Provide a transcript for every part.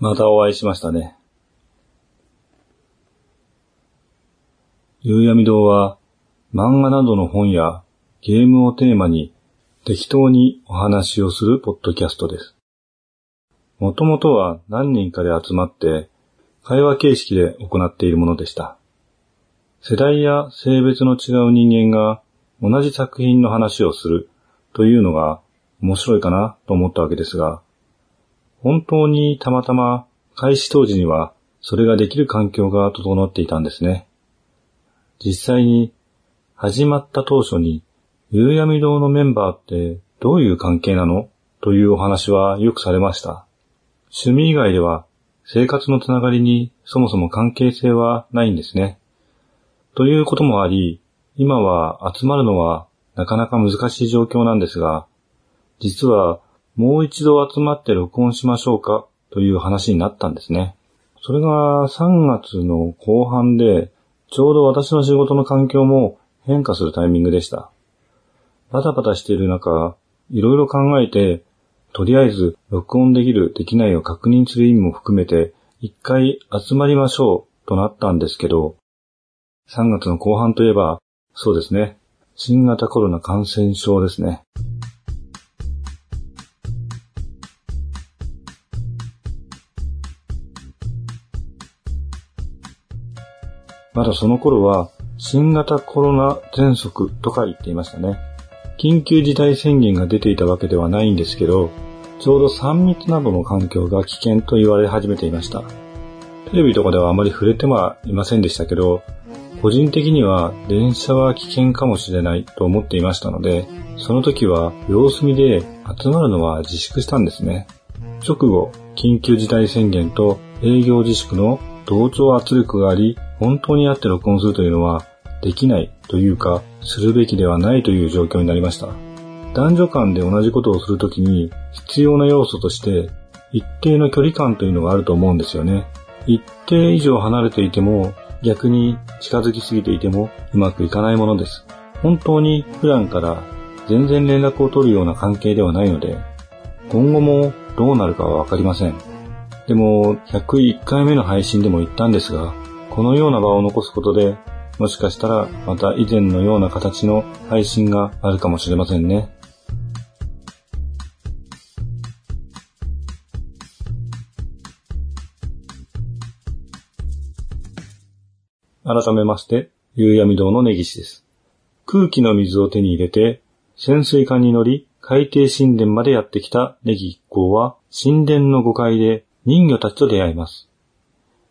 またお会いしましたね。夕闇堂は漫画などの本やゲームをテーマに適当にお話をするポッドキャストです。もともとは何人かで集まって会話形式で行っているものでした。世代や性別の違う人間が同じ作品の話をするというのが面白いかなと思ったわけですが、本当にたまたま開始当時にはそれができる環境が整っていたんですね。実際に始まった当初に夕闇堂のメンバーってどういう関係なの？というお話はよくされました。趣味以外では生活のつながりにそもそも関係性はないんですね。ということもあり、今は集まるのはなかなか難しい状況なんですが、実はもう一度集まって録音しましょうかという話になったんですね。それが3月の後半で、ちょうど私の仕事の環境も変化するタイミングでした。バタバタしている中、いろいろ考えて、とりあえず録音できる、できないを確認する意味も含めて、一回集まりましょうとなったんですけど、3月の後半といえば、そうですね、新型コロナ感染症ですね。まだその頃は新型コロナ喘息とか言っていましたね。緊急事態宣言が出ていたわけではないんですけど、ちょうど3密などの環境が危険と言われ始めていました。テレビとかではあまり触れてはいませんでしたけど、個人的には電車は危険かもしれないと思っていましたので、その時は様子見で集まるのは自粛したんですね。直後、緊急事態宣言と営業自粛の同調圧力があり、本当に会って録音するというのはできないというか、するべきではないという状況になりました。男女間で同じことをするときに必要な要素として一定の距離感というのがあると思うんですよね。一定以上離れていても逆に近づきすぎていてもうまくいかないものです。本当に普段から全然連絡を取るような関係ではないので今後もどうなるかはわかりません。でも101回目の配信でも言ったんですがこのような場を残すことで、もしかしたらまた以前のような形の配信があるかもしれませんね。改めまして、夕闇堂の根岸です。空気の水を手に入れて、潜水艦に乗り、海底神殿までやってきたネギ一行は、神殿の5階で人魚たちと出会います。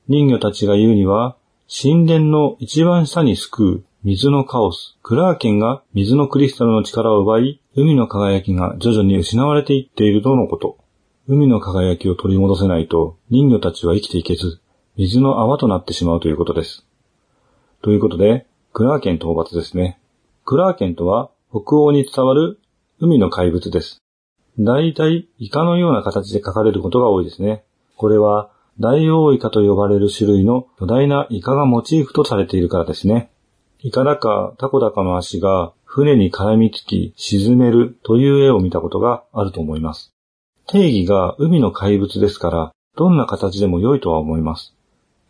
人魚たちが言うには、神殿の一番下に救う水のカオス、クラーケンが水のクリスタルの力を奪い、海の輝きが徐々に失われていっているとのこと。海の輝きを取り戻せないと人魚たちは生きていけず、水の泡となってしまうということです。ということで、クラーケン討伐ですね。クラーケンとは北欧に伝わる海の怪物です。大体、イカのような形で書かれることが多いですね。これは、大王イカと呼ばれる種類の巨大なイカがモチーフとされているからですね。イカだかタコだかの足が船に絡みつき沈めるという絵を見たことがあると思います。定義が海の怪物ですから、どんな形でも良いとは思います。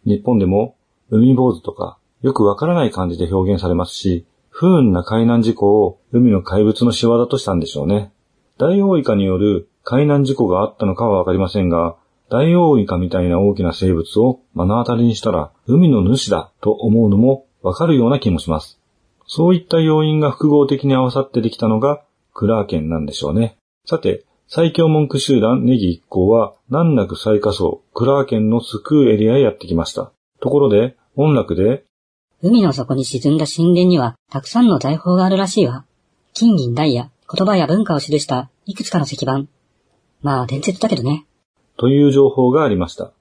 日本でも海坊主とかよくわからない感じで表現されますし、不運な海難事故を海の怪物の仕業としたんでしょうね。大王イカによる海難事故があったのかはわかりませんが、ダイオウイカみたいな大きな生物を目の当たりにしたら海の主だと思うのもわかるような気もします。そういった要因が複合的に合わさってできたのがクラーケンなんでしょうね。さて、最強文句集団ネギ一行は難なく最下層クラーケンの救うエリアへやってきました。ところで、音楽で、海の底に沈んだ神殿にはたくさんの財宝があるらしいわ。金銀ダイヤ、言葉や文化を記したいくつかの石板。まあ伝説だけどね。という情報がありました。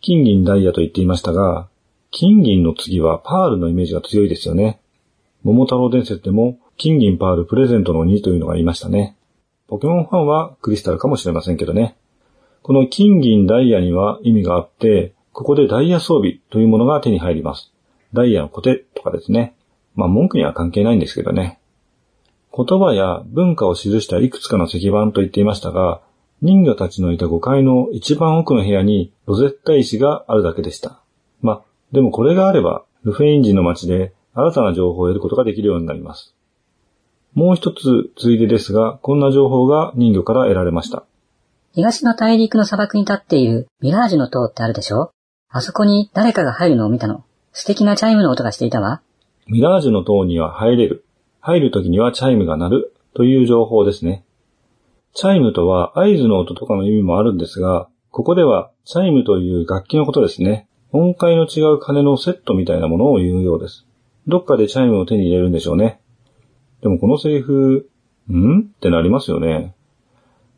金銀ダイヤと言っていましたが、金銀の次はパールのイメージが強いですよね。桃太郎伝説でも金銀パールプレゼントの2というのがいましたね。ポケモンファンはクリスタルかもしれませんけどね。この金銀ダイヤには意味があって、ここでダイヤ装備というものが手に入ります。ダイヤのコテとかですね。まあ文句には関係ないんですけどね。言葉や文化を記したいくつかの石板と言っていましたが、人魚たちのいた5階の一番奥の部屋にロゼッタ石があるだけでした。ま、でもこれがあれば、ルフェイン人の街で新たな情報を得ることができるようになります。もう一つついでですが、こんな情報が人魚から得られました。東の大陸の砂漠に立っているミラージュの塔ってあるでしょ？あそこに誰かが入るのを見たの。素敵なチャイムの音がしていたわ。ミラージュの塔には入れる。入る時にはチャイムが鳴るという情報ですね。チャイムとは合図の音とかの意味もあるんですが、ここではチャイムという楽器のことですね。音階の違う鐘のセットみたいなものを言うようです。どっかでチャイムを手に入れるんでしょうね。でもこのセリフ、ん？ってなりますよね。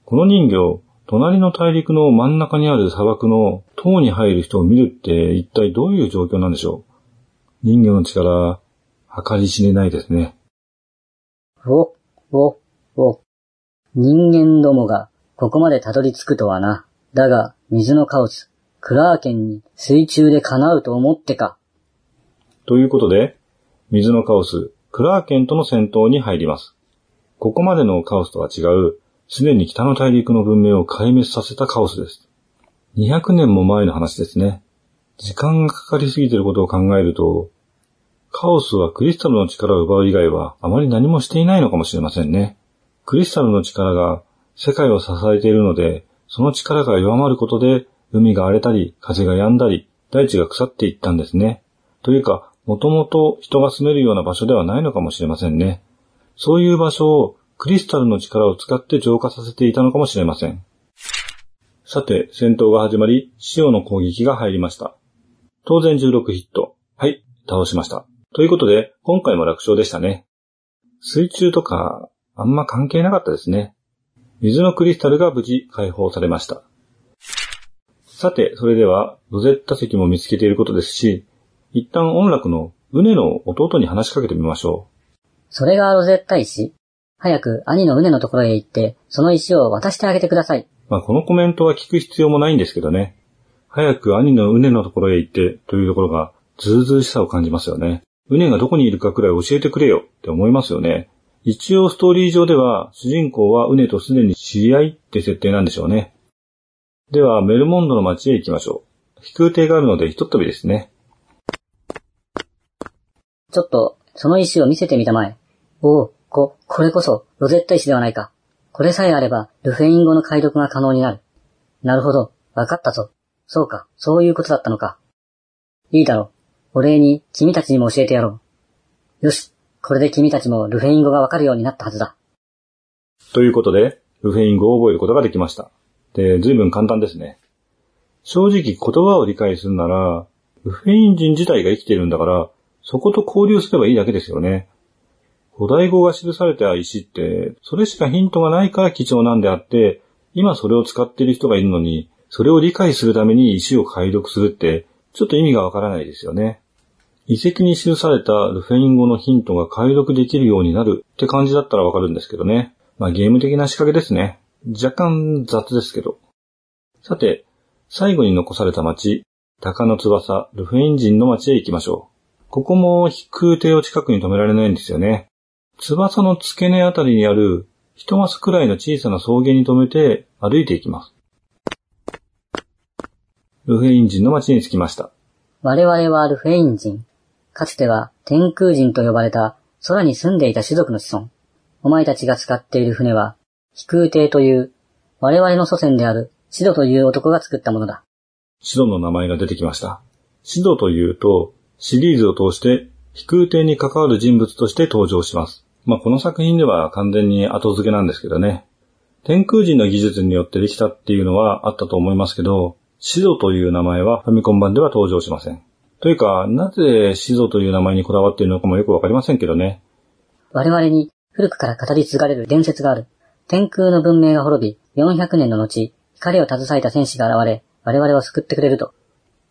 この人形、隣の大陸の真ん中にある砂漠の塔に入る人を見るって一体どういう状況なんでしょう人魚の力、計り知れないですね。お、お、お。人間どもがここまでたどり着くとはな。だが、水のカオス、クラーケンに水中で叶うと思ってか。ということで、水のカオス、クラーケンとの戦闘に入ります。ここまでのカオスとは違う、すでに北の大陸の文明を壊滅させたカオスです。200年も前の話ですね。時間がかかりすぎていることを考えると、カオスはクリスタルの力を奪う以外はあまり何もしていないのかもしれませんね。クリスタルの力が世界を支えているので、その力が弱まることで海が荒れたり、風が止んだり、大地が腐っていったんですね。というか、もともと人が住めるような場所ではないのかもしれませんね。そういう場所をクリスタルの力を使って浄化させていたのかもしれません。さて、戦闘が始まり、塩の攻撃が入りました。当然16ヒット。はい、倒しました。ということで、今回も楽勝でしたね。水中とか、あんま関係なかったですね。水のクリスタルが無事解放されました。さて、それでは、ロゼッタ石も見つけていることですし、一旦音楽のウネの弟に話しかけてみましょう。それがロゼッタ石？早く兄のウネのところへ行って、その石を渡してあげてください。まあ、このコメントは聞く必要もないんですけどね。早く兄のウネのところへ行ってというところが、ずうずうしさを感じますよね。ウネがどこにいるかくらい教えてくれよって思いますよね。一応ストーリー上では、主人公はウネとすでに知り合いって設定なんでしょうね。では、メルモンドの街へ行きましょう。飛空艇があるのでひとっ飛びですね。ちょっと、その石を見せてみたまえ。おお、こ、これこそ、ロゼッタ石ではないか。これさえあれば、ルフェイン語の解読が可能になる。なるほど、わかったぞ。そうか、そういうことだったのか。いいだろう。お礼に、君たちにも教えてやろう。よし、これで君たちもルフェイン語がわかるようになったはずだ。ということで、ルフェイン語を覚えることができました。で、随分簡単ですね。正直言葉を理解するなら、ルフェイン人自体が生きているんだから、そこと交流すればいいだけですよね。古代語が記された石って、それしかヒントがないから貴重なんであって、今それを使っている人がいるのに、それを理解するために石を解読するって、ちょっと意味がわからないですよね。遺跡に記されたルフェイン語のヒントが解読できるようになるって感じだったらわかるんですけどね。まあゲーム的な仕掛けですね。若干雑ですけど。さて、最後に残された町、鷹の翼、ルフェイン人の町へ行きましょう。ここも飛空艇を近くに止められないんですよね。翼の付け根あたりにある一マスくらいの小さな草原に止めて歩いていきます。ルフェイン人の町に着きました。我々はルフェイン人。かつては天空人と呼ばれた空に住んでいた種族の子孫。お前たちが使っている船は飛空艇という我々の祖先であるシドという男が作ったものだ。シドの名前が出てきました。シドというとシリーズを通して飛空艇に関わる人物として登場します。まあ、この作品では完全に後付けなんですけどね。天空人の技術によってできたっていうのはあったと思いますけど、シドという名前はファミコン版では登場しません。というか、なぜシドという名前にこだわっているのかもよくわかりませんけどね。我々に古くから語り継がれる伝説がある。天空の文明が滅び、400年の後、光を携えた戦士が現れ、我々を救ってくれると。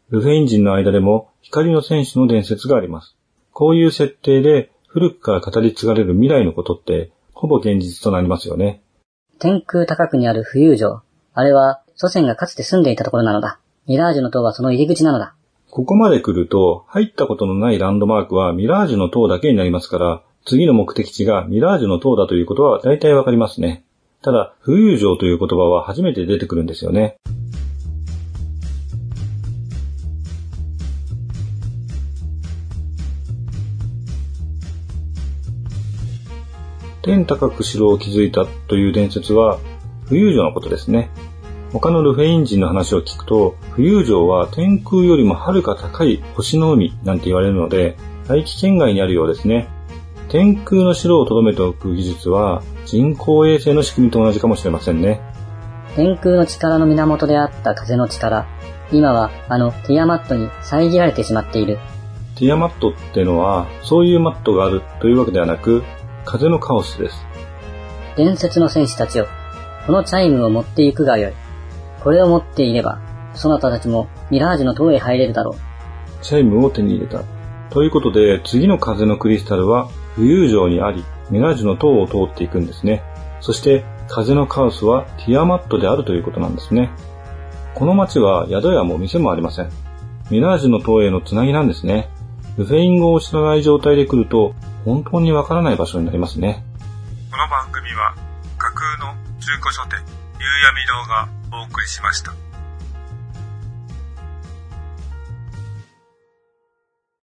ルフェイン人の間でも光の戦士の伝説があります。こういう設定で古くから語り継がれる未来のことってほぼ現実となりますよね。天空高くにある浮遊城。あれは祖先がかつて住んでいたところなのだ。ミラージュの塔はその入り口なのだ。ここまで来ると入ったことのないランドマークはミラージュの塔だけになりますから、次の目的地がミラージュの塔だということは大体わかりますね。ただ、浮遊城という言葉は初めて出てくるんですよね。天高く城を築いたという伝説は、浮遊城のことですね。他のルフェイン人の話を聞くと、浮遊城は天空よりもはるか高い星の海なんて言われるので、大気圏外にあるようですね。天空の城を留めておく技術は、人工衛星の仕組みと同じかもしれませんね。天空の力の源であった風の力、今はあのティアマットに遮られてしまっている。ティアマットってのは、そういうマットがあるというわけではなく、風のカオスです。伝説の戦士たちよ、このチャイムを持っていくがよい。これを持っていれば、そなたたちもミラージュの塔へ入れるだろう。チャイムを手に入れた。ということで、次の風のクリスタルは浮遊城にあり、ミラージュの塔を通っていくんですね。そして、風のカオスはティアマットであるということなんですね。この街は宿屋も店もありません。ミラージュの塔へのつなぎなんですね。ルフェイン語を知らない状態で来ると、本当にわからない場所になりますね。この番組は架空の中古書店、夕闇堂がお送りしました。